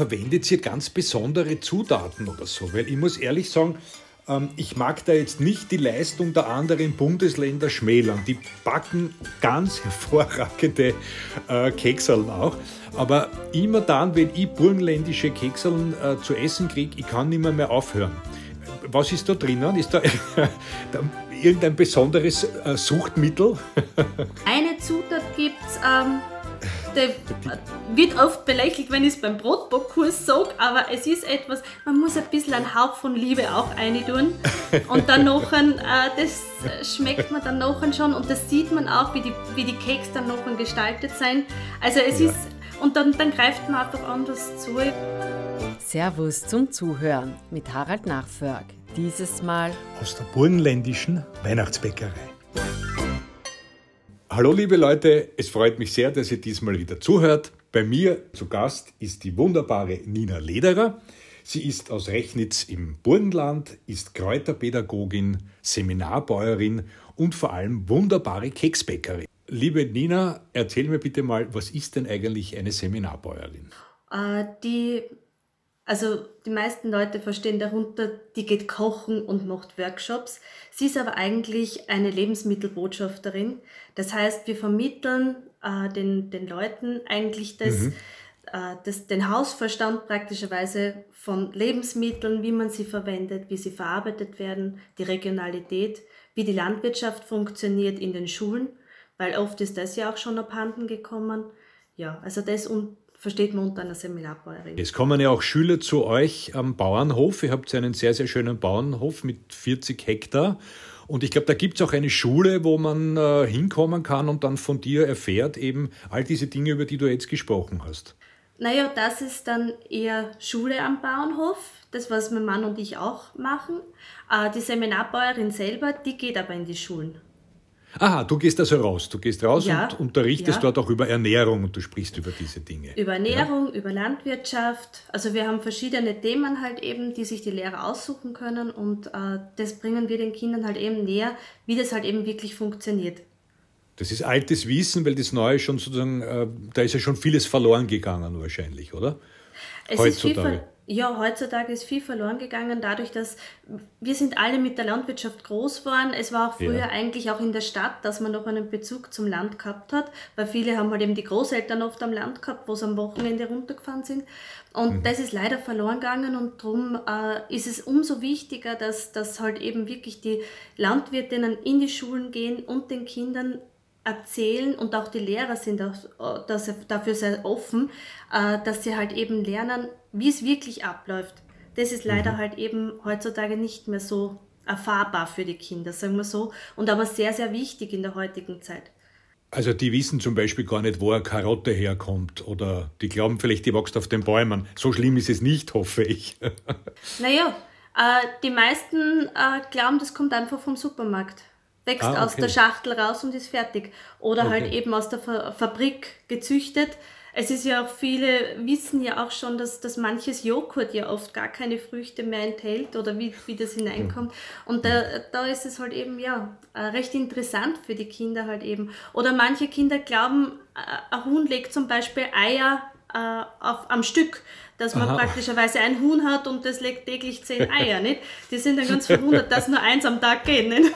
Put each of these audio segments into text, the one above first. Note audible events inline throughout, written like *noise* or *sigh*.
verwendet ihr ganz besondere Zutaten oder so? Weil ich muss ehrlich sagen, ähm, ich mag da jetzt nicht die Leistung der anderen Bundesländer schmälern. Die backen ganz hervorragende äh, Kekseln auch. Aber immer dann, wenn ich burgenländische Kekseln äh, zu essen kriege, ich kann nicht mehr, mehr aufhören. Was ist da drinnen? Ist da *laughs* irgendein besonderes äh, Suchtmittel? *laughs* Eine Zutat gibt es. Ähm der wird oft belächelt, wenn ich es beim Brotbackkurs sage, aber es ist etwas, man muss ein bisschen einen Hauch von Liebe auch reintun. Und dann nachher, äh, das schmeckt man dann nachher schon und das sieht man auch, wie die, wie die Cakes dann nachher gestaltet sind. Also es ja. ist, und dann, dann greift man einfach anders zu. Servus zum Zuhören mit Harald Nachförg. Dieses Mal aus der burgenländischen Weihnachtsbäckerei. Hallo liebe Leute, es freut mich sehr, dass ihr diesmal wieder zuhört. Bei mir zu Gast ist die wunderbare Nina Lederer. Sie ist aus Rechnitz im Burgenland, ist Kräuterpädagogin, Seminarbäuerin und vor allem wunderbare Keksbäckerin. Liebe Nina, erzähl mir bitte mal, was ist denn eigentlich eine Seminarbäuerin? Äh, die also die meisten Leute verstehen darunter, die geht kochen und macht Workshops. Sie ist aber eigentlich eine Lebensmittelbotschafterin. Das heißt, wir vermitteln äh, den, den Leuten eigentlich das, mhm. äh, das, den Hausverstand praktischerweise von Lebensmitteln, wie man sie verwendet, wie sie verarbeitet werden, die Regionalität, wie die Landwirtschaft funktioniert in den Schulen, weil oft ist das ja auch schon abhanden gekommen. Ja, also das und versteht man unter einer Seminarbäuerin. Es kommen ja auch Schüler zu euch am Bauernhof. Ihr habt ja einen sehr, sehr schönen Bauernhof mit 40 Hektar. Und ich glaube, da gibt es auch eine Schule, wo man äh, hinkommen kann und dann von dir erfährt eben all diese Dinge, über die du jetzt gesprochen hast. Naja, das ist dann eher Schule am Bauernhof, das was mein Mann und ich auch machen. Äh, die Seminarbäuerin selber, die geht aber in die Schulen. Aha, du gehst also raus. Du gehst raus ja, und unterrichtest ja. dort auch über Ernährung und du sprichst über diese Dinge. Über Ernährung, ja? über Landwirtschaft. Also wir haben verschiedene Themen halt eben, die sich die Lehrer aussuchen können und äh, das bringen wir den Kindern halt eben näher, wie das halt eben wirklich funktioniert. Das ist altes Wissen, weil das Neue schon sozusagen, äh, da ist ja schon vieles verloren gegangen wahrscheinlich, oder? Es Heutzutage. ja, heutzutage ist viel verloren gegangen, dadurch, dass wir sind alle mit der Landwirtschaft groß geworden. Es war auch früher ja. eigentlich auch in der Stadt, dass man noch einen Bezug zum Land gehabt hat, weil viele haben halt eben die Großeltern oft am Land gehabt, wo sie am Wochenende runtergefahren sind. Und mhm. das ist leider verloren gegangen und darum äh, ist es umso wichtiger, dass, dass halt eben wirklich die Landwirtinnen in die Schulen gehen und den Kindern erzählen und auch die Lehrer sind auch, dass dafür sehr offen, äh, dass sie halt eben lernen, wie es wirklich abläuft. Das ist leider mhm. halt eben heutzutage nicht mehr so erfahrbar für die Kinder, sagen wir so, und aber sehr, sehr wichtig in der heutigen Zeit. Also die wissen zum Beispiel gar nicht, wo eine Karotte herkommt oder die glauben vielleicht, die wächst auf den Bäumen. So schlimm ist es nicht, hoffe ich. *laughs* naja, äh, die meisten äh, glauben, das kommt einfach vom Supermarkt. Wächst ah, okay. aus der Schachtel raus und ist fertig. Oder halt okay. halt eben aus der Fa Fabrik gezüchtet es ist ja auch viele wissen ja auch schon, dass, dass manches Joghurt ja oft gar keine Früchte mehr enthält oder wie, wie das hineinkommt. Und da, da ist es halt eben ja äh, recht interessant für die Kinder halt eben. Oder manche Kinder glauben, äh, ein Huhn legt zum Beispiel Eier äh, auf, am Stück, dass man Aha. praktischerweise ein Huhn hat und das legt täglich zehn Eier, nicht? Die sind dann ganz verwundert, dass nur eins am Tag geht, nicht?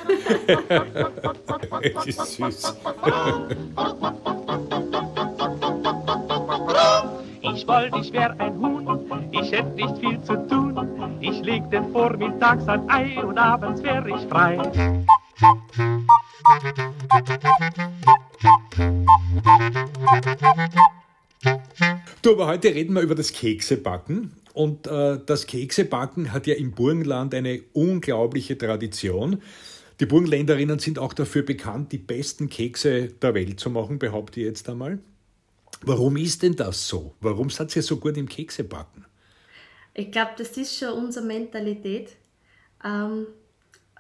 *laughs* das ist süß. Ich wollte, ich wär ein Huhn, ich hätte nicht viel zu tun. Ich legte vormittags ein Ei und abends wär ich frei. Du, aber heute reden wir über das Keksebacken. Und äh, das Keksebacken hat ja im Burgenland eine unglaubliche Tradition. Die Burgenländerinnen sind auch dafür bekannt, die besten Kekse der Welt zu machen, behaupte ich jetzt einmal. Warum ist denn das so? Warum seid ihr so gut im Keksebacken? Ich glaube, das ist schon unsere Mentalität. Ähm,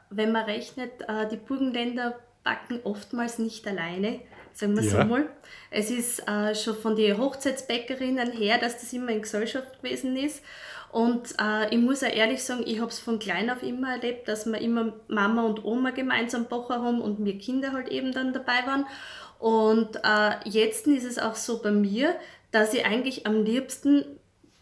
wenn man rechnet, äh, die Burgenländer backen oftmals nicht alleine, sagen wir ja. so mal. Es ist äh, schon von den Hochzeitsbäckerinnen her, dass das immer in Gesellschaft gewesen ist. Und äh, ich muss auch ehrlich sagen, ich habe es von klein auf immer erlebt, dass wir immer Mama und Oma gemeinsam backen haben und wir Kinder halt eben dann dabei waren. Und äh, jetzt ist es auch so bei mir, dass ich eigentlich am liebsten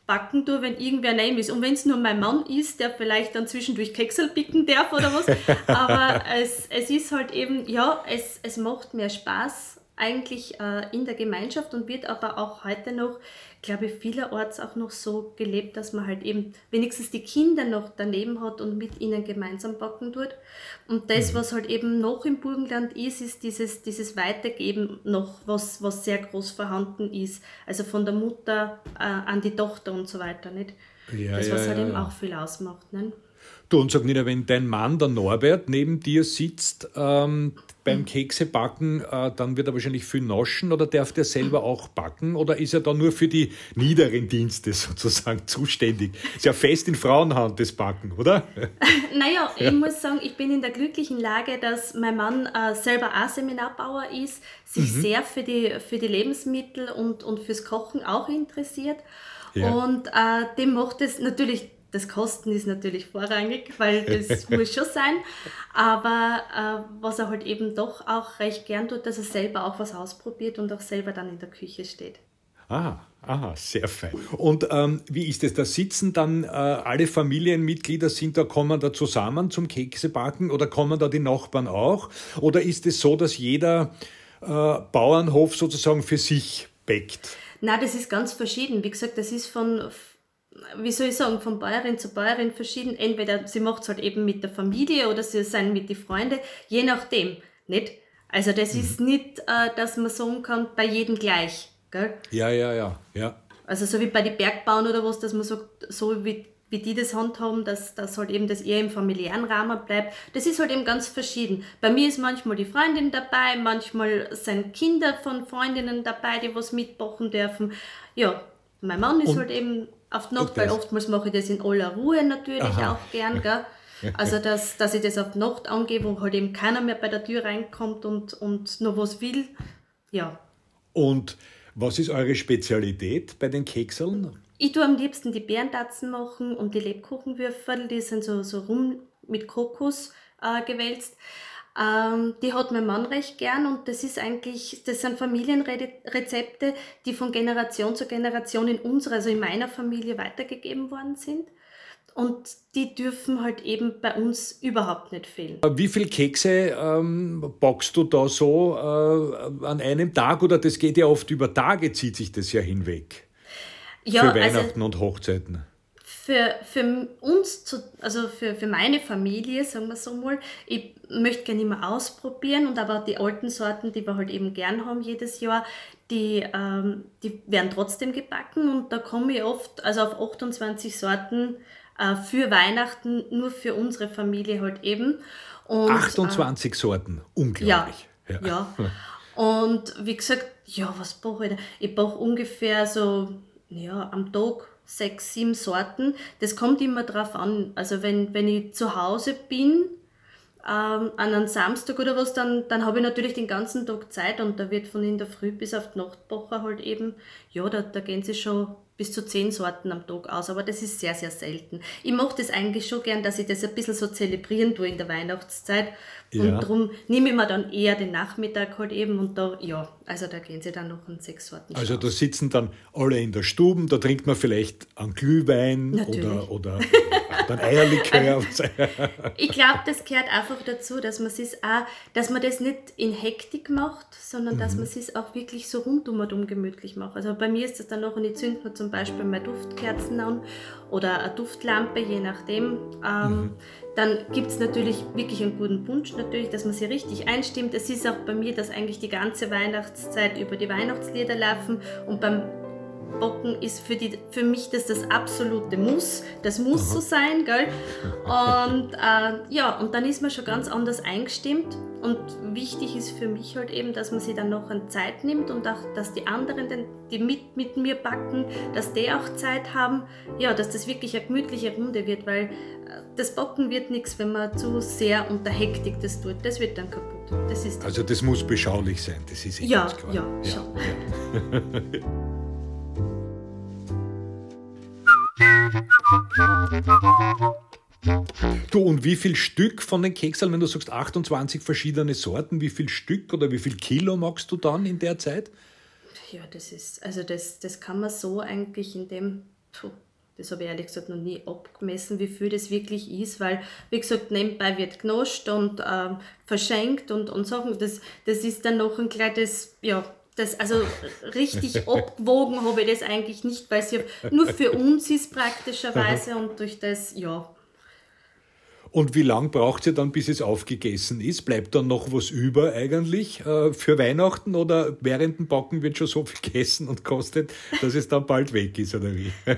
backen tue, wenn irgendwer neben ist. Und wenn es nur mein Mann ist, der vielleicht dann zwischendurch Keksel picken darf oder was. *laughs* Aber es, es ist halt eben, ja, es, es macht mehr Spaß eigentlich äh, in der Gemeinschaft und wird aber auch heute noch, glaube ich, vielerorts auch noch so gelebt, dass man halt eben wenigstens die Kinder noch daneben hat und mit ihnen gemeinsam backen tut. Und das, mhm. was halt eben noch im Burgenland ist, ist dieses, dieses Weitergeben noch, was, was sehr groß vorhanden ist. Also von der Mutter äh, an die Tochter und so weiter, nicht? Ja, das, was ja, halt ja, eben auch viel ausmacht. Nicht? Du, und sag Nina, wenn dein Mann, der Norbert, neben dir sitzt ähm, beim mhm. Keksebacken, äh, dann wird er wahrscheinlich viel naschen oder darf der selber auch backen oder ist er da nur für die niederen Dienste *laughs* sozusagen zuständig? Ist ja fest in Frauenhand das Backen, oder? *laughs* naja, ja. *laughs* ich muss sagen, ich bin in der glücklichen Lage, dass mein Mann äh, selber auch Seminarbauer ist, sich mhm. sehr für die, für die Lebensmittel und, und fürs Kochen auch interessiert. Ja. Und äh, dem macht es natürlich das Kosten ist natürlich vorrangig, weil *laughs* das muss schon sein. Aber äh, was er halt eben doch auch recht gern tut, dass er selber auch was ausprobiert und auch selber dann in der Küche steht. Aha, aha, sehr fein. Und ähm, wie ist es? Da sitzen dann äh, alle Familienmitglieder, sind da, kommen da zusammen zum Keksebacken oder kommen da die Nachbarn auch? Oder ist es so, dass jeder äh, Bauernhof sozusagen für sich bäckt? Na, das ist ganz verschieden. Wie gesagt, das ist von wie soll ich sagen, von Bäuerin zu Bäuerin verschieden. Entweder sie macht es halt eben mit der Familie oder sie sind mit den Freunden, je nachdem, nicht? Also das mhm. ist nicht, äh, dass man sagen kann, bei jedem gleich, gell? Ja, ja, ja, ja. Also so wie bei den Bergbauern oder was, dass man sagt, so wie, wie die das handhaben, dass, dass halt eben das eher im familiären Rahmen bleibt. Das ist halt eben ganz verschieden. Bei mir ist manchmal die Freundin dabei, manchmal sind Kinder von Freundinnen dabei, die was mitbachen dürfen. Ja, mein Mann ist Und halt eben auf die Nacht, weil oftmals mache ich das in aller Ruhe natürlich Aha. auch gern. Gell? Also, dass, dass ich das auf die Nacht angehe, wo halt eben keiner mehr bei der Tür reinkommt und, und nur was will. Ja. Und was ist eure Spezialität bei den Kekseln? Ich tue am liebsten die Bärentatzen machen und die Lebkuchenwürfel, die sind so, so rum mit Kokos äh, gewälzt. Ähm, die hat mein Mann recht gern und das ist eigentlich, das sind Familienrezepte, die von Generation zu Generation in unserer, also in meiner Familie weitergegeben worden sind. Und die dürfen halt eben bei uns überhaupt nicht fehlen. Wie viele Kekse ähm, backst du da so äh, an einem Tag? Oder das geht ja oft über Tage, zieht sich das ja hinweg. Ja, für Weihnachten also, und Hochzeiten für, für uns, zu, also für, für meine Familie, sagen wir so mal, ich möchte gerne immer ausprobieren und aber die alten Sorten, die wir halt eben gern haben jedes Jahr, die, ähm, die werden trotzdem gebacken und da komme ich oft, also auf 28 Sorten äh, für Weihnachten, nur für unsere Familie halt eben. Und, 28 äh, Sorten, unglaublich. Ja, ja. ja. Und wie gesagt, ja, was brauche ich da? Ich brauche ungefähr so, ja, am Tag sechs, sieben Sorten. Das kommt immer drauf an. Also wenn, wenn ich zu Hause bin, ähm, an einem Samstag oder was, dann, dann habe ich natürlich den ganzen Tag Zeit und da wird von in der Früh bis auf die Nachtwoche halt eben, ja, da, da gehen sie schon bis zu zehn Sorten am Tag aus, aber das ist sehr, sehr selten. Ich mache das eigentlich schon gern, dass ich das ein bisschen so zelebrieren tue in der Weihnachtszeit ja. Und darum nehme ich mir dann eher den Nachmittag halt eben und da, ja, also da gehen sie dann noch in sechs Sorten. Also da sitzen dann alle in der Stube, da trinkt man vielleicht einen Glühwein Natürlich. oder, oder, ein Eierlikör. *laughs* Ich glaube, das gehört einfach dazu, dass man es auch, dass man das nicht in Hektik macht, sondern mhm. dass man es auch wirklich so rundum und um gemütlich macht. Also bei mir ist das dann noch, und ich zünde mir zum Beispiel meine Duftkerzen an oder eine Duftlampe, je nachdem. Ähm, mhm. Dann gibt es natürlich wirklich einen guten Punsch, natürlich, dass man sie richtig einstimmt. Es ist auch bei mir, dass eigentlich die ganze Weihnachtszeit über die Weihnachtslieder laufen und beim Bocken ist für, die, für mich das das absolute Muss. Das muss so sein, gell? Und äh, ja, und dann ist man schon ganz anders eingestimmt. Und wichtig ist für mich halt eben, dass man sich dann noch eine Zeit nimmt und auch, dass die anderen, die mit, mit mir backen, dass die auch Zeit haben. Ja, dass das wirklich eine gemütliche Runde wird, weil äh, das Bocken wird nichts, wenn man zu sehr unter Hektik das tut. Das wird dann kaputt. Das ist also das muss beschaulich sein, das ist eh ja, ganz klar. Ja, ja, schon. Ja. *laughs* Du, und wie viel Stück von den Kekseln, wenn du sagst 28 verschiedene Sorten, wie viel Stück oder wie viel Kilo magst du dann in der Zeit? Ja, das ist, also das, das kann man so eigentlich in dem puh, das habe ich ehrlich gesagt noch nie abgemessen, wie viel das wirklich ist, weil, wie gesagt, nebenbei wird genoscht und ähm, verschenkt und, und Sachen. Das, das ist dann noch ein kleines, ja, das, also richtig *laughs* abgewogen habe ich das eigentlich nicht, weil es ja nur für uns ist praktischerweise *laughs* und durch das, ja. Und wie lange braucht ihr dann, bis es aufgegessen ist? Bleibt dann noch was über eigentlich äh, für Weihnachten oder während dem Backen wird schon so viel gegessen und kostet, dass es dann bald weg ist, oder wie? *laughs*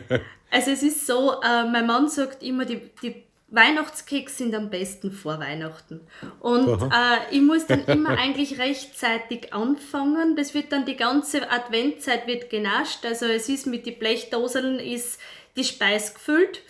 also es ist so, äh, mein Mann sagt immer, die, die Weihnachtskeks sind am besten vor Weihnachten. Und äh, ich muss dann immer *laughs* eigentlich rechtzeitig anfangen. Das wird dann die ganze Adventzeit wird genascht. Also es ist mit den Blechdoseln ist die Speis gefüllt.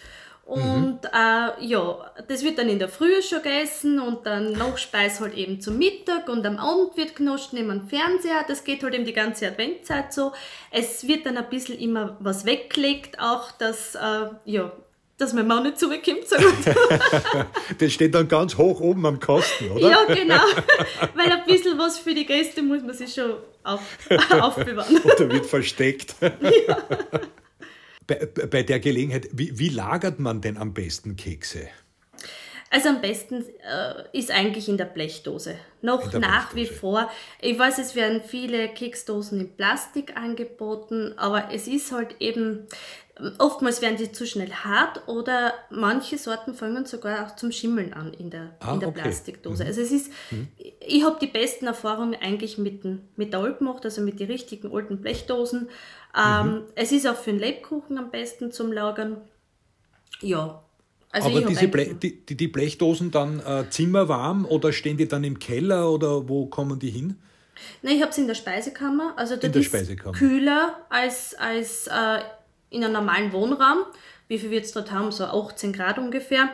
Und mhm. äh, ja, das wird dann in der Früh schon gegessen und dann Nachspeis halt eben zum Mittag und am Abend wird genascht neben dem Fernseher. Das geht halt eben die ganze Adventzeit so. Es wird dann ein bisschen immer was weggelegt, auch dass, äh, ja, dass mein Mann nicht zurückkommt. So *laughs* das steht dann ganz hoch oben am Kasten, oder? Ja, genau. *laughs* Weil ein bisschen was für die Gäste muss man sich schon auf, *laughs* aufbewahren. Oder wird versteckt. Ja. Bei, bei, der Gelegenheit, wie, wie, lagert man denn am besten Kekse? Also am besten äh, ist eigentlich in der Blechdose. Noch der nach Blechdose. wie vor. Ich weiß, es werden viele Keksdosen in Plastik angeboten, aber es ist halt eben, Oftmals werden sie zu schnell hart oder manche Sorten fangen sogar auch zum Schimmeln an in der, ah, in der okay. Plastikdose. Mhm. Also es ist, mhm. ich habe die besten Erfahrungen eigentlich mit dem Metall gemacht, also mit den richtigen alten Blechdosen. Ähm, mhm. Es ist auch für einen Lebkuchen am besten zum Lagern. Ja. Also Aber diese Ble die, die, Blechdosen dann äh, zimmerwarm oder stehen die dann im Keller oder wo kommen die hin? Nein, ich habe sie in der Speisekammer. Also das ist kühler als, als äh, in einem normalen Wohnraum. Wie viel wird es dort haben? So 18 Grad ungefähr.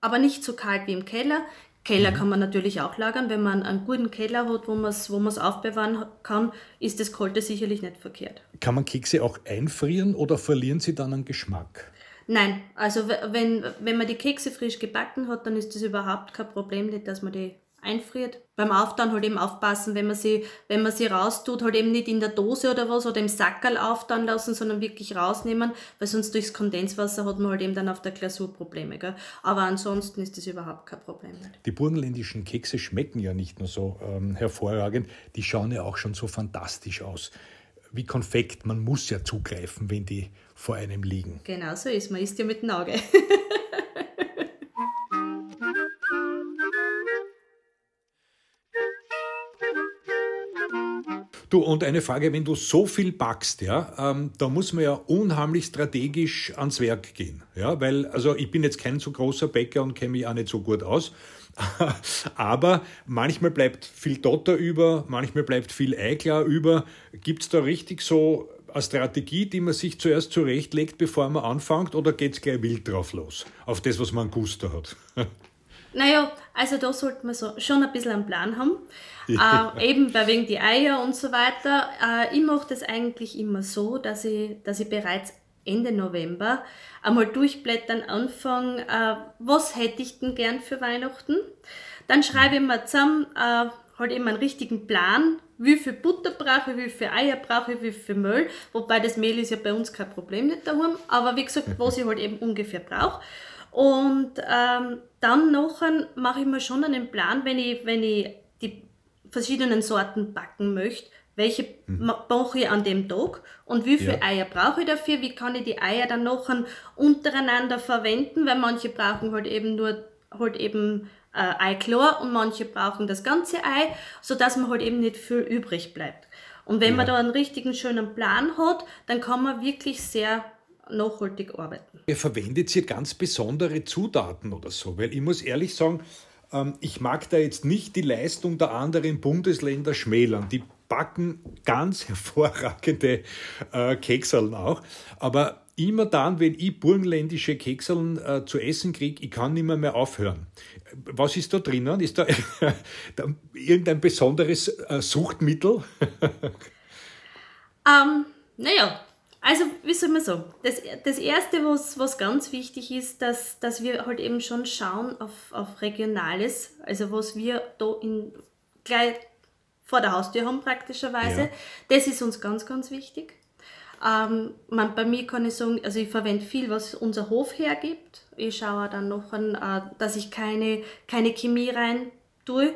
Aber nicht so kalt wie im Keller. Keller mhm. kann man natürlich auch lagern. Wenn man einen guten Keller hat, wo man es wo aufbewahren kann, ist das Kalte sicherlich nicht verkehrt. Kann man Kekse auch einfrieren oder verlieren sie dann an Geschmack? Nein, also wenn, wenn man die Kekse frisch gebacken hat, dann ist das überhaupt kein Problem, nicht, dass man die einfriert. Beim Auftauen halt eben aufpassen, wenn man sie, wenn man sie raustut, halt eben nicht in der Dose oder was oder im Sackerl auftauen lassen, sondern wirklich rausnehmen, weil sonst durchs Kondenswasser hat man halt eben dann auf der Glasur Probleme. Gell? Aber ansonsten ist das überhaupt kein Problem. Die burgenländischen Kekse schmecken ja nicht nur so ähm, hervorragend, die schauen ja auch schon so fantastisch aus. Wie Konfekt, man muss ja zugreifen, wenn die vor einem liegen. Genau so ist, man isst ja mit dem Auge. *laughs* Du, und eine Frage, wenn du so viel backst, ja, ähm, da muss man ja unheimlich strategisch ans Werk gehen. Ja, weil, also ich bin jetzt kein so großer Bäcker und kenne mich auch nicht so gut aus. *laughs* Aber manchmal bleibt viel Dotter über, manchmal bleibt viel Eiklar über. Gibt es da richtig so eine Strategie, die man sich zuerst zurechtlegt, bevor man anfängt, oder geht es gleich wild drauf los? Auf das, was man Guster hat? *laughs* Naja, also da sollte man so schon ein bisschen einen Plan haben. äh, eben bei wegen die Eier und so weiter. Äh, ich mache das eigentlich immer so, dass ich, dass ich bereits Ende November einmal durchblättern anfange, äh, was hätte ich denn gern für Weihnachten. Dann schreibe ich mir zusammen äh, halt eben einen richtigen Plan, wie viel Butter brauche ich, wie viel Eier brauche ich, wie viel Mehl. Wobei das Mehl ist ja bei uns kein Problem nicht daheim, aber wie gesagt, was ich halt eben ungefähr brauche. Und ähm, dann nachher mache ich mir schon einen Plan, wenn ich, wenn ich die verschiedenen Sorten backen möchte, welche mhm. mache ich an dem Tag und wie viele ja. Eier brauche ich dafür, wie kann ich die Eier dann nachher untereinander verwenden, weil manche brauchen halt eben nur halt eben äh, Eichlor und manche brauchen das ganze Ei, sodass man halt eben nicht viel übrig bleibt. Und wenn ja. man da einen richtigen schönen Plan hat, dann kann man wirklich sehr nachhaltig arbeiten. Ihr verwendet hier ganz besondere Zutaten oder so, weil ich muss ehrlich sagen, ähm, ich mag da jetzt nicht die Leistung der anderen Bundesländer schmälern. Die backen ganz *laughs* hervorragende äh, Kekseln auch, aber immer dann, wenn ich burgenländische Kekseln äh, zu essen kriege, ich kann nicht mehr, mehr aufhören. Was ist da drinnen? Ist da, *laughs* da irgendein besonderes äh, Suchtmittel? *laughs* ähm, naja, also, wie soll man sagen? Das, das Erste, was, was ganz wichtig ist, dass, dass wir halt eben schon schauen auf, auf Regionales, also was wir da in, gleich vor der Haustür haben praktischerweise. Ja. Das ist uns ganz, ganz wichtig. Ähm, man, bei mir kann ich sagen, also ich verwende viel, was unser Hof hergibt. Ich schaue dann noch an, äh, dass ich keine, keine Chemie rein tue.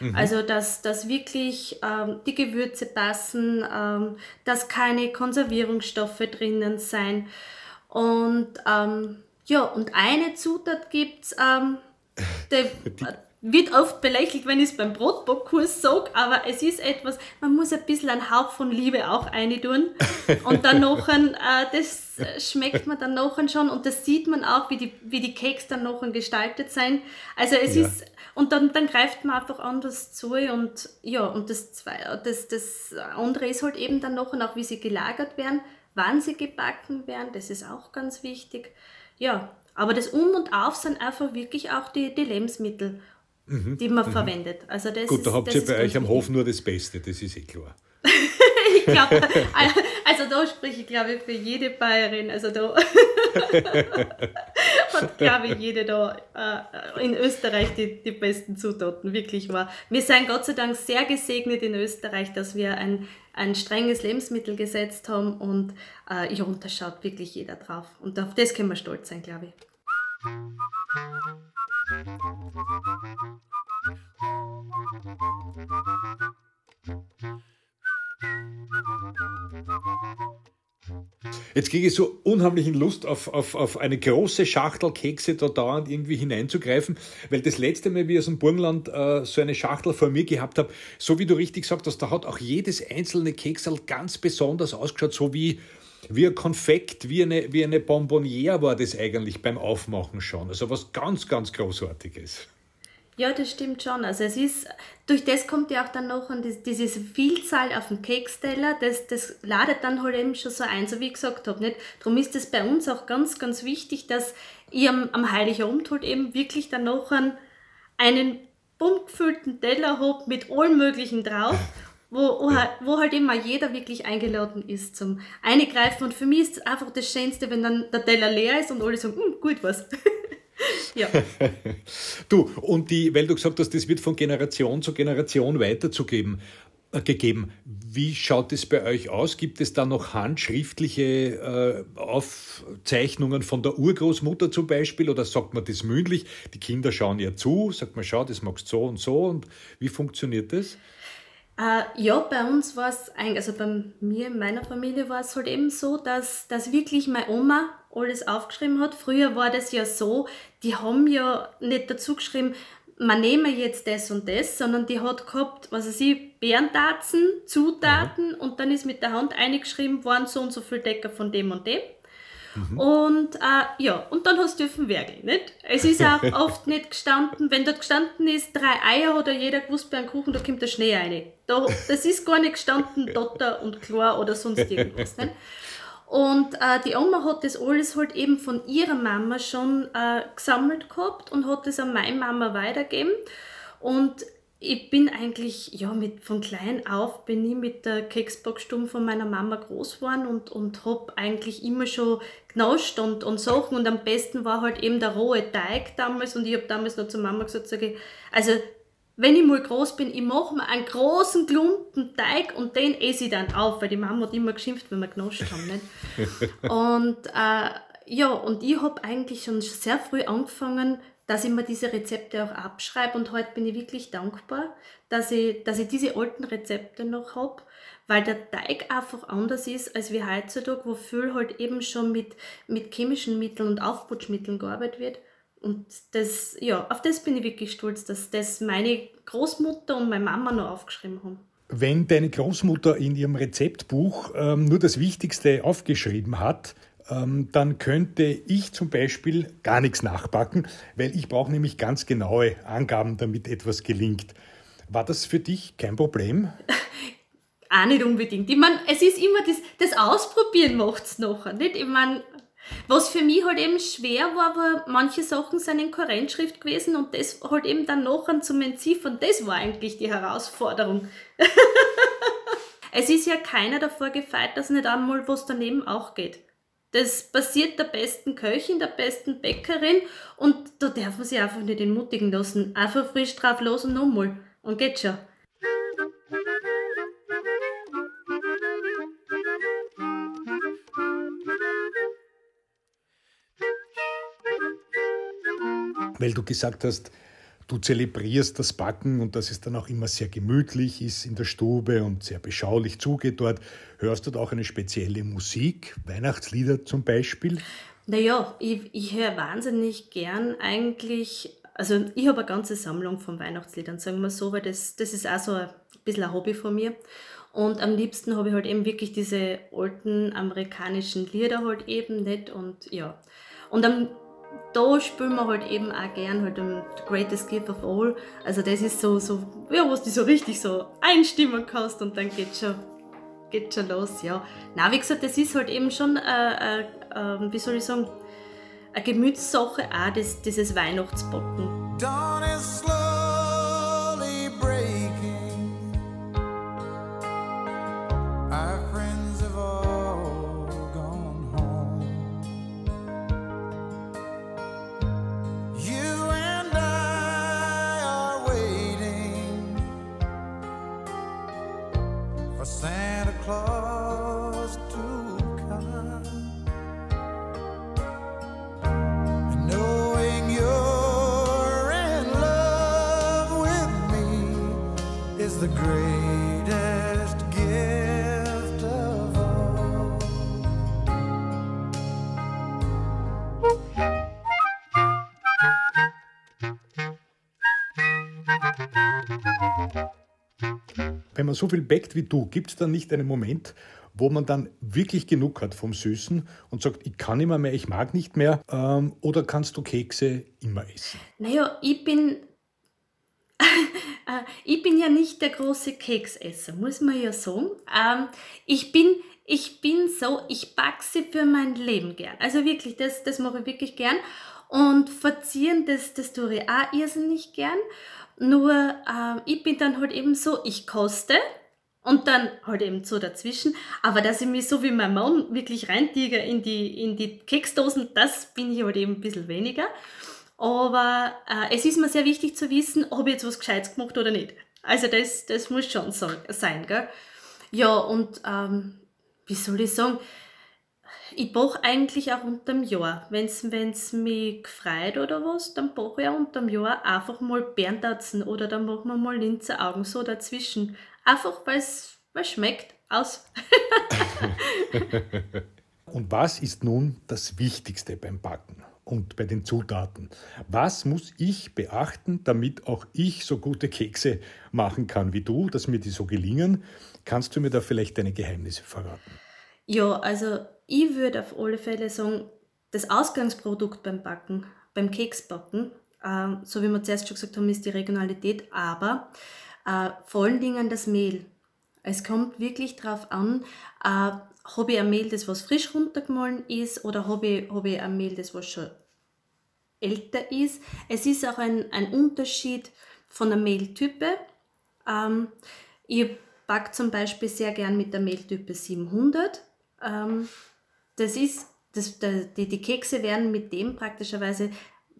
Mhm. Also, dass, dass wirklich ähm, die Gewürze passen, ähm, dass keine Konservierungsstoffe drinnen sein. Und ähm, ja, und eine Zutat gibt es, ähm, *laughs* wird oft belächelt, wenn ich es beim Brotbackkurs sage, aber es ist etwas, man muss ein bisschen einen Hauch von Liebe auch reintun und dann noch ein, äh, das schmeckt man dann noch schon und das sieht man auch, wie die, wie die Cakes dann noch gestaltet sein. Also es ja. ist, und dann, dann greift man einfach anders zu und ja, und das, zwei, das, das andere ist halt eben dann noch und auch, wie sie gelagert werden, wann sie gebacken werden, das ist auch ganz wichtig. Ja, aber das Um und Auf sind einfach wirklich auch die, die Lebensmittel mhm. die man mhm. verwendet. Also das Gut, da habt ihr bei euch am Hof nur das Beste, das ist eh klar. *laughs* ich glaube, also da spreche ich glaube ich für jede Bayerin, also da *laughs* hat glaube ich jede da äh, in Österreich die, die besten Zutaten, wirklich wahr. Wir sind Gott sei Dank sehr gesegnet in Österreich, dass wir ein, ein strenges Lebensmittelgesetz haben und äh, ja, und da schaut wirklich jeder drauf. Und auf das können wir stolz sein, glaube ich. Jetzt kriege ich so unheimlichen Lust auf, auf, auf eine große Schachtel Kekse da dauernd irgendwie hineinzugreifen, weil das letzte Mal, wie ich aus dem Burgenland äh, so eine Schachtel vor mir gehabt habe, so wie du richtig sagst, dass da hat auch jedes einzelne Keksel ganz besonders ausgeschaut, so wie wie ein Konfekt, wie eine, wie eine Bonbonniere war das eigentlich beim Aufmachen schon. Also was ganz, ganz Großartiges. Ja, das stimmt schon. Also es ist, durch das kommt ja auch dann noch an diese Vielzahl auf dem Keksteller, das, das ladet dann halt eben schon so ein, so wie ich gesagt habe. Nicht? Darum ist es bei uns auch ganz, ganz wichtig, dass ich am, am Heiligabend halt eben wirklich dann noch einen, einen buntgefüllten Teller habe mit allem Möglichen drauf *laughs* wo, wo, ja. halt, wo halt immer jeder wirklich eingeladen ist zum Eingreifen. Und für mich ist es einfach das Schönste, wenn dann der Teller leer ist und alle sagen, hm, gut was. *laughs* ja. *laughs* du, und die, weil du gesagt hast, das wird von Generation zu Generation weiterzugeben äh, gegeben. Wie schaut es bei euch aus? Gibt es da noch handschriftliche äh, Aufzeichnungen von der Urgroßmutter zum Beispiel oder sagt man das mündlich? Die Kinder schauen ja zu, sagt man, schau, das magst so und so und wie funktioniert das? Äh, ja, bei uns war es, also bei mir, in meiner Familie war es halt eben so, dass, dass wirklich meine Oma alles aufgeschrieben hat. Früher war das ja so, die haben ja nicht dazu geschrieben, man nehme jetzt das und das, sondern die hat gehabt, was weiß ich, Bärentatzen, Zutaten mhm. und dann ist mit der Hand eingeschrieben worden, so und so viel Decker von dem und dem. Mhm. Und äh, ja, und dann hast du dürfen werkeln, nicht? Es ist auch *laughs* oft nicht gestanden, wenn dort gestanden ist, drei Eier oder jeder gewusst bei einem Kuchen, da kommt der Schnee rein. Da, das ist gar nicht gestanden, *laughs* Dotter und Chlor oder sonst irgendwas, nicht? Und äh, die Oma hat das alles halt eben von ihrer Mama schon äh, gesammelt gehabt und hat das an meine Mama weitergegeben. Und ich bin eigentlich, ja, mit, von klein auf bin ich mit der Keksbackstumm von meiner Mama groß geworden und, und habe eigentlich immer schon genascht und, und Sachen und am besten war halt eben der rohe Teig damals und ich habe damals noch zur Mama gesagt, sage ich, also wenn ich mal groß bin, ich mache mir einen großen Klumpen Teig und den esse ich dann auf, weil die Mama hat immer geschimpft, wenn wir genascht haben. Nicht? *laughs* und äh, ja, und ich habe eigentlich schon sehr früh angefangen, dass ich mir diese Rezepte auch abschreibe und heute bin ich wirklich dankbar, dass ich, dass ich diese alten Rezepte noch habe, weil der Teig einfach anders ist als wie heutzutage, wo viel halt eben schon mit, mit chemischen Mitteln und Aufputschmitteln gearbeitet wird. Und das, ja, auf das bin ich wirklich stolz, dass das meine Großmutter und meine Mama noch aufgeschrieben haben. Wenn deine Großmutter in ihrem Rezeptbuch ähm, nur das Wichtigste aufgeschrieben hat, dann könnte ich zum Beispiel gar nichts nachbacken, weil ich brauche nämlich ganz genaue Angaben, damit etwas gelingt. War das für dich kein Problem? *laughs* Auch nicht unbedingt. Ich meine, es ist immer das, das Ausprobieren macht es nachher. Nicht? Ich meine, was für mich halt eben schwer war, war, manche Sachen sind in Korrentschrift gewesen und das halt eben dann nachher zum Entziffern, das war eigentlich die Herausforderung. *laughs* es ist ja keiner davor gefeit, dass nicht einmal was daneben auch geht. Das passiert der besten Köchin, der besten Bäckerin und da darf man sich einfach nicht entmutigen lassen. Einfach frisch drauf los und nochmal. Und geht schon. Weil du gesagt hast, du zelebrierst das Backen und dass es dann auch immer sehr gemütlich ist in der Stube und sehr beschaulich zugeht dort. Hörst du da auch eine spezielle Musik, Weihnachtslieder zum Beispiel? Naja, ich, ich höre wahnsinnig gern eigentlich, also ich habe eine ganze Sammlung von Weihnachtsliedern, sagen wir so, weil das, das ist auch so ein bisschen ein Hobby von mir. Und am liebsten habe ich halt eben wirklich diese alten amerikanischen Lieder halt eben nicht und ja. Und am da spielen wir halt eben auch gern halt um Greatest Gift of All. Also das ist so, so ja, was du so richtig so einstimmen kannst und dann geht schon, geht schon los, ja. Na, wie gesagt, das ist halt eben schon, äh, äh, äh, wie soll ich sagen, eine Gemütssache auch, das, dieses Weihnachtsbacken. Santa Claus to come. Knowing you're in love with me is the greatest Wenn man so viel backt wie du, gibt es dann nicht einen Moment, wo man dann wirklich genug hat vom Süßen und sagt, ich kann immer mehr, ich mag nicht mehr? Ähm, oder kannst du Kekse immer essen? Naja, ich bin. *laughs* Äh, ich bin ja nicht der große Keksesser, muss man ja sagen. Ähm, ich bin. Ich bin so, ich backe sie für mein Leben gern. Also wirklich, das, das mache ich wirklich gern. Und verzieren, das, das tue ich auch irrsinnig gern. Nur ähm, ich bin dann halt eben so, ich koste und dann halt eben so dazwischen. Aber dass ich mich so wie mein Mann wirklich reintige in die, in die Keksdosen, das bin ich halt eben ein bisschen weniger. Aber äh, es ist mir sehr wichtig zu wissen, ob ich jetzt was Gescheites gemacht oder nicht. Also das, das muss schon so, sein, gell? Ja, und ähm, wie soll ich sagen, ich bach eigentlich auch unterm Jahr. Wenn es mich gefreut oder was, dann bach ich auch unterm Jahr einfach mal Bärentatzen oder dann machen wir mal Linzer Augen so dazwischen. Einfach weil es schmeckt. Aus. *laughs* Und was ist nun das Wichtigste beim Backen und bei den Zutaten? Was muss ich beachten, damit auch ich so gute Kekse machen kann wie du, dass mir die so gelingen? Kannst du mir da vielleicht deine Geheimnisse verraten? Ja, also ich würde auf alle Fälle sagen, das Ausgangsprodukt beim Backen, beim Keksbacken, äh, so wie wir zuerst schon gesagt haben, ist die Regionalität, aber äh, vor allen Dingen das Mehl. Es kommt wirklich darauf an, äh, habe ich ein Mehl, das was frisch runtergemahlen ist oder habe ich, hab ich ein Mehl, das was schon älter ist. Es ist auch ein, ein Unterschied von der Mehltype. Ähm, ich backe zum Beispiel sehr gern mit der Mehltype 700. Ähm, das ist, das, die, die Kekse werden mit dem praktischerweise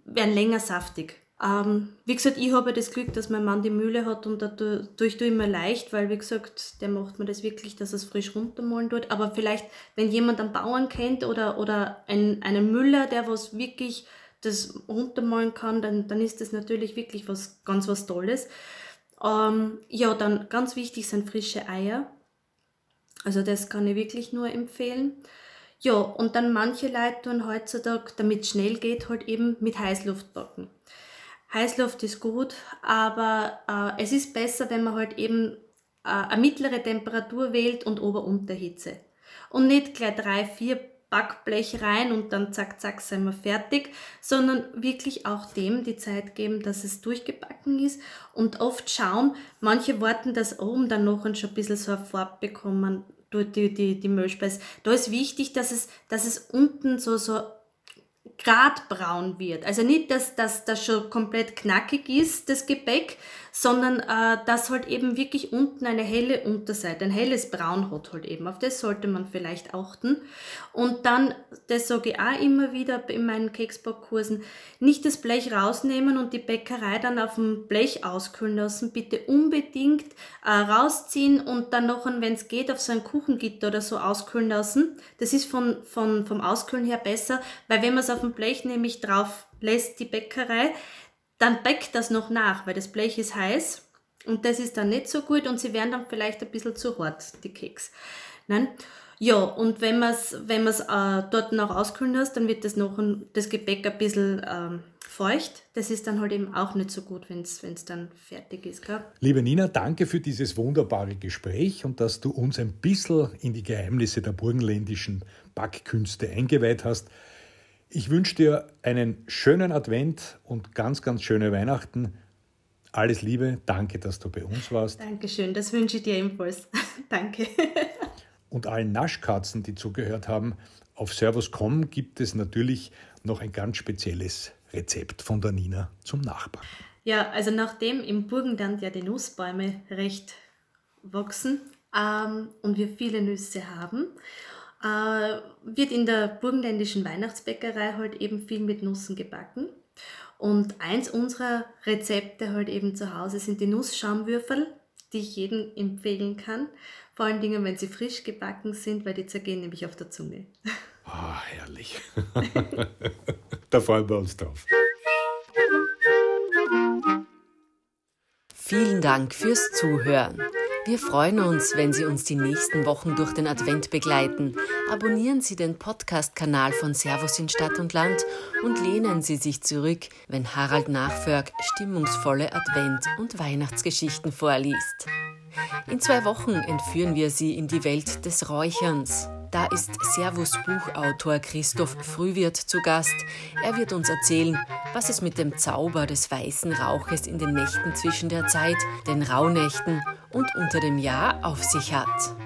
werden länger saftig. Ähm, wie gesagt, ich habe das Glück, dass mein Mann die Mühle hat und dadurch tue ich mir leicht, weil wie gesagt, der macht mir das wirklich, dass es frisch runtermalen tut. Aber vielleicht, wenn jemand einen Bauern kennt oder, oder ein, einen Müller, der was wirklich das runtermalen kann, dann, dann ist das natürlich wirklich was ganz was Tolles. Ähm, ja, dann ganz wichtig sind frische Eier. Also das kann ich wirklich nur empfehlen. Ja, und dann manche Leute tun heutzutage, damit es schnell geht, halt eben mit Heißluft backen. Heißluft ist gut, aber äh, es ist besser, wenn man halt eben äh, eine mittlere Temperatur wählt und Ober-Unterhitze. Und nicht gleich drei, vier Backblech rein und dann zack, zack, sind wir fertig, sondern wirklich auch dem die Zeit geben, dass es durchgebacken ist und oft schauen, manche warten, dass oben dann noch schon ein bisschen so eine Farbe bekommen durch die, die, die Mehlspeise. Da ist wichtig, dass es, dass es unten so, so gradbraun wird. Also nicht, dass, dass das schon komplett knackig ist, das Gebäck, sondern äh, dass halt eben wirklich unten eine helle Unterseite, ein helles Braun hat halt eben. Auf das sollte man vielleicht achten. Und dann, das sage ich auch immer wieder in meinen Keksbackkursen, nicht das Blech rausnehmen und die Bäckerei dann auf dem Blech auskühlen lassen. Bitte unbedingt äh, rausziehen und dann noch, wenn es geht, auf so ein Kuchengitter oder so auskühlen lassen. Das ist von, von, vom Auskühlen her besser, weil wenn man es auf dem Blech nämlich drauf lässt, die Bäckerei, dann bäckt das noch nach, weil das Blech ist heiß und das ist dann nicht so gut und sie werden dann vielleicht ein bisschen zu hart, die Keks. Nein? Ja, und wenn man es wenn äh, dort noch auskühlen lässt, dann wird das, noch ein, das Gebäck ein bisschen ähm, feucht. Das ist dann halt eben auch nicht so gut, wenn es dann fertig ist. Gell? Liebe Nina, danke für dieses wunderbare Gespräch und dass du uns ein bisschen in die Geheimnisse der burgenländischen Backkünste eingeweiht hast. Ich wünsche dir einen schönen Advent und ganz, ganz schöne Weihnachten. Alles Liebe, danke, dass du bei uns warst. Dankeschön, das wünsche ich dir ebenfalls. *laughs* danke. und allen Naschkatzen, die zugehört haben, auf Servus.com gibt es natürlich noch ein ganz spezielles Rezept von der Nina zum Nachbacken. Ja, also nachdem im Burgenland ja die Nussbäume recht wachsen ähm, und wir viele Nüsse haben, äh, wird in der burgenländischen Weihnachtsbäckerei halt eben viel mit Nüssen gebacken. Und eins unserer Rezepte halt eben zu Hause sind die Nussschaumwürfel, die ich jedem empfehlen kann. Vor allen Dingen, wenn sie frisch gebacken sind, weil die zergehen nämlich auf der Zunge. Ah, oh, herrlich. *laughs* da freuen wir uns drauf. Vielen Dank fürs Zuhören. Wir freuen uns, wenn Sie uns die nächsten Wochen durch den Advent begleiten. Abonnieren Sie den Podcast-Kanal von Servus in Stadt und Land und lehnen Sie sich zurück, wenn Harald Nachförg stimmungsvolle Advent- und Weihnachtsgeschichten vorliest. In zwei Wochen entführen wir Sie in die Welt des Räucherns. Da ist Servus Buchautor Christoph Frühwirt zu Gast. Er wird uns erzählen, was es mit dem Zauber des weißen Rauches in den Nächten zwischen der Zeit, den Rauhnächten und unter dem Jahr auf sich hat.